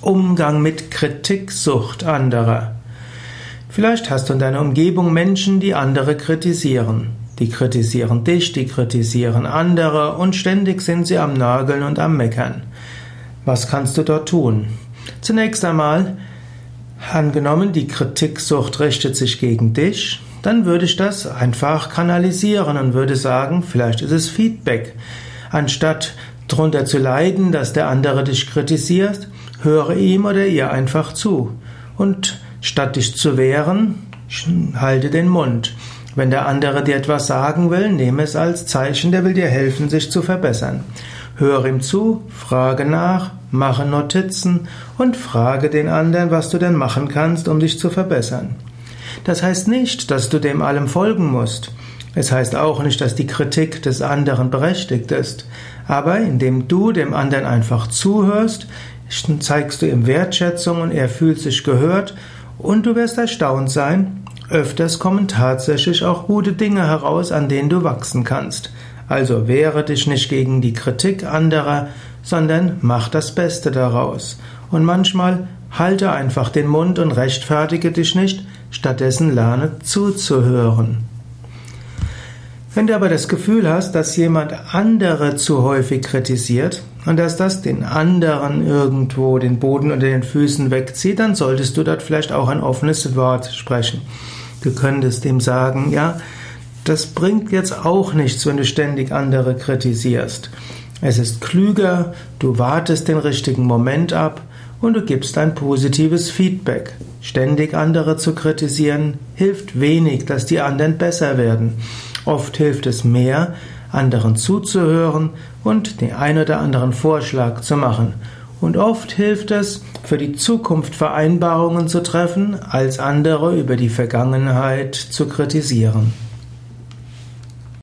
Umgang mit Kritiksucht anderer. Vielleicht hast du in deiner Umgebung Menschen, die andere kritisieren. Die kritisieren dich, die kritisieren andere und ständig sind sie am Nageln und am Meckern. Was kannst du dort tun? Zunächst einmal, angenommen, die Kritiksucht richtet sich gegen dich, dann würde ich das einfach kanalisieren und würde sagen, vielleicht ist es Feedback. Anstatt darunter zu leiden, dass der andere dich kritisiert, höre ihm oder ihr einfach zu. Und statt dich zu wehren, halte den Mund. Wenn der andere dir etwas sagen will, nehme es als Zeichen, der will dir helfen, sich zu verbessern. Höre ihm zu, frage nach, mache Notizen und frage den anderen, was du denn machen kannst, um dich zu verbessern. Das heißt nicht, dass du dem allem folgen musst. Es heißt auch nicht, dass die Kritik des anderen berechtigt ist. Aber indem du dem anderen einfach zuhörst, zeigst du ihm Wertschätzung und er fühlt sich gehört und du wirst erstaunt sein, öfters kommen tatsächlich auch gute Dinge heraus, an denen du wachsen kannst. Also wehre dich nicht gegen die Kritik anderer, sondern mach das Beste daraus. Und manchmal halte einfach den Mund und rechtfertige dich nicht, stattdessen lerne zuzuhören. Wenn du aber das Gefühl hast, dass jemand andere zu häufig kritisiert und dass das den anderen irgendwo den Boden unter den Füßen wegzieht, dann solltest du dort vielleicht auch ein offenes Wort sprechen. Du könntest ihm sagen, ja, das bringt jetzt auch nichts, wenn du ständig andere kritisierst. Es ist klüger, du wartest den richtigen Moment ab und du gibst ein positives Feedback. Ständig andere zu kritisieren hilft wenig, dass die anderen besser werden. Oft hilft es mehr, anderen zuzuhören und den ein oder anderen Vorschlag zu machen. Und oft hilft es, für die Zukunft Vereinbarungen zu treffen, als andere über die Vergangenheit zu kritisieren.